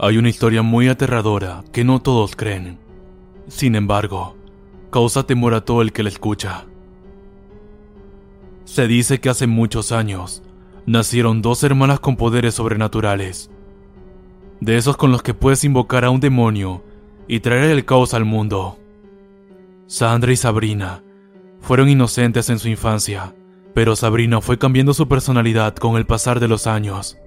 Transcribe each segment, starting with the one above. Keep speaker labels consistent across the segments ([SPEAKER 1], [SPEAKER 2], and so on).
[SPEAKER 1] Hay una historia muy aterradora que no todos creen. Sin embargo, causa temor a todo el que la escucha. Se dice que hace muchos años nacieron dos hermanas con poderes sobrenaturales. De esos con los que puedes invocar a un demonio y traer el caos al mundo. Sandra y Sabrina fueron inocentes en su infancia, pero Sabrina fue cambiando su personalidad con el pasar de los años.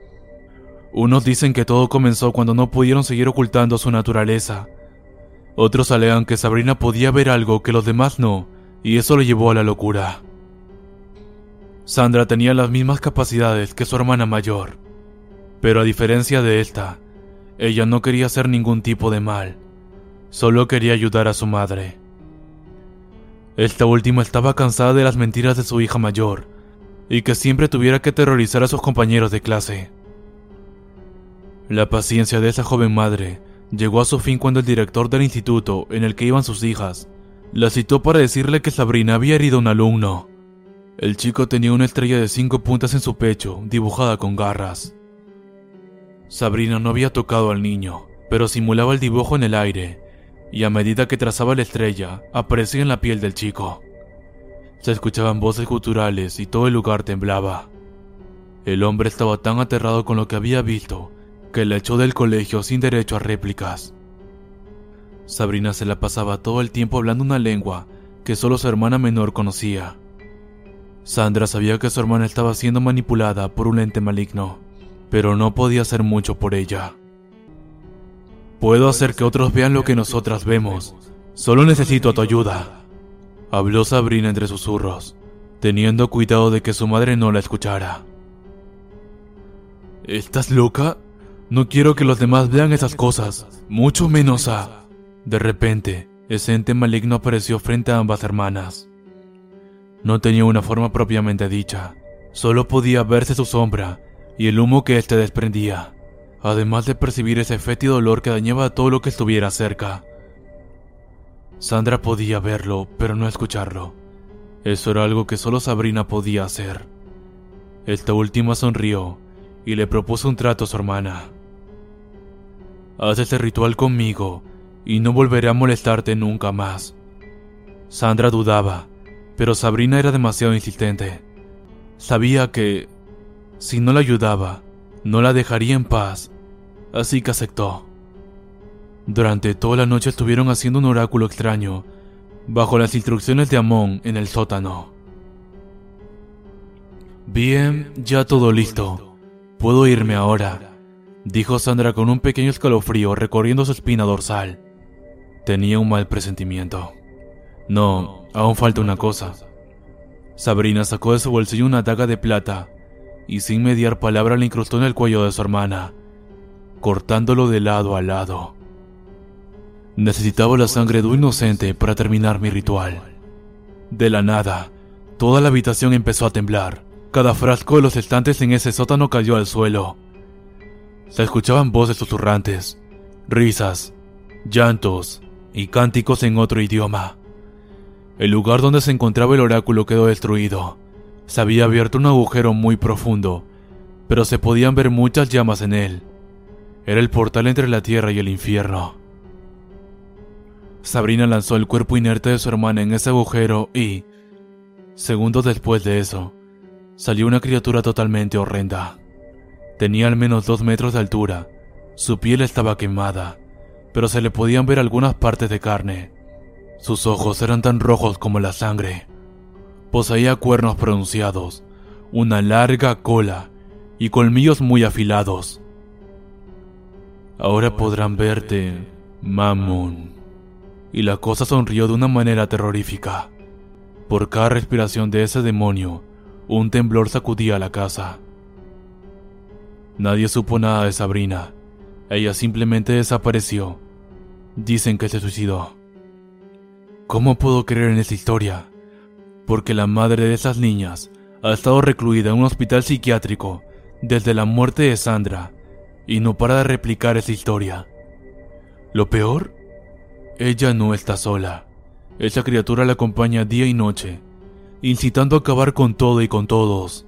[SPEAKER 1] Unos dicen que todo comenzó cuando no pudieron seguir ocultando su naturaleza. Otros alegan que Sabrina podía ver algo que los demás no, y eso le llevó a la locura. Sandra tenía las mismas capacidades que su hermana mayor, pero a diferencia de esta, ella no quería hacer ningún tipo de mal, solo quería ayudar a su madre. Esta última estaba cansada de las mentiras de su hija mayor, y que siempre tuviera que terrorizar a sus compañeros de clase. La paciencia de esa joven madre llegó a su fin cuando el director del instituto en el que iban sus hijas la citó para decirle que Sabrina había herido a un alumno. El chico tenía una estrella de cinco puntas en su pecho, dibujada con garras. Sabrina no había tocado al niño, pero simulaba el dibujo en el aire, y a medida que trazaba la estrella, aparecía en la piel del chico. Se escuchaban voces guturales y todo el lugar temblaba. El hombre estaba tan aterrado con lo que había visto que la echó del colegio sin derecho a réplicas. Sabrina se la pasaba todo el tiempo hablando una lengua que solo su hermana menor conocía. Sandra sabía que su hermana estaba siendo manipulada por un ente maligno, pero no podía hacer mucho por ella. Puedo hacer que otros vean lo que nosotras vemos. Solo necesito tu ayuda. Habló Sabrina entre susurros, teniendo cuidado de que su madre no la escuchara. ¿Estás loca? No quiero que los demás vean esas cosas, mucho menos a... De repente, ese ente maligno apareció frente a ambas hermanas. No tenía una forma propiamente dicha, solo podía verse su sombra y el humo que éste desprendía, además de percibir ese fétido dolor que dañaba a todo lo que estuviera cerca. Sandra podía verlo, pero no escucharlo. Eso era algo que solo Sabrina podía hacer. Esta última sonrió y le propuso un trato a su hermana. Haz ese ritual conmigo y no volveré a molestarte nunca más. Sandra dudaba, pero Sabrina era demasiado insistente. Sabía que, si no la ayudaba, no la dejaría en paz, así que aceptó. Durante toda la noche estuvieron haciendo un oráculo extraño, bajo las instrucciones de Amón en el sótano. Bien, ya todo listo. Puedo irme ahora dijo Sandra con un pequeño escalofrío recorriendo su espina dorsal. Tenía un mal presentimiento. No, aún falta una cosa. Sabrina sacó de su bolsillo una daga de plata y sin mediar palabra la incrustó en el cuello de su hermana, cortándolo de lado a lado. Necesitaba la sangre de un inocente para terminar mi ritual. De la nada, toda la habitación empezó a temblar. Cada frasco de los estantes en ese sótano cayó al suelo se escuchaban voces susurrantes, risas, llantos y cánticos en otro idioma. El lugar donde se encontraba el oráculo quedó destruido. Se había abierto un agujero muy profundo, pero se podían ver muchas llamas en él. Era el portal entre la tierra y el infierno. Sabrina lanzó el cuerpo inerte de su hermana en ese agujero y, segundos después de eso, salió una criatura totalmente horrenda Tenía al menos dos metros de altura. Su piel estaba quemada, pero se le podían ver algunas partes de carne. Sus ojos eran tan rojos como la sangre. Poseía cuernos pronunciados, una larga cola y colmillos muy afilados. Ahora podrán verte, Mammon. Y la cosa sonrió de una manera terrorífica. Por cada respiración de ese demonio, un temblor sacudía la casa. Nadie supo nada de Sabrina. Ella simplemente desapareció. Dicen que se suicidó. ¿Cómo puedo creer en esa historia? Porque la madre de esas niñas ha estado recluida en un hospital psiquiátrico desde la muerte de Sandra y no para de replicar esa historia. Lo peor, ella no está sola. Esa criatura la acompaña día y noche, incitando a acabar con todo y con todos.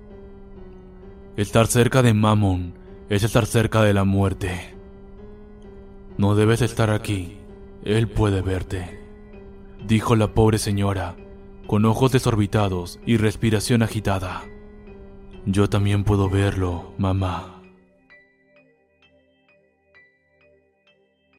[SPEAKER 1] Estar cerca de Mammon es estar cerca de la muerte. No debes estar aquí, él puede verte, dijo la pobre señora, con ojos desorbitados y respiración agitada. Yo también puedo verlo, mamá.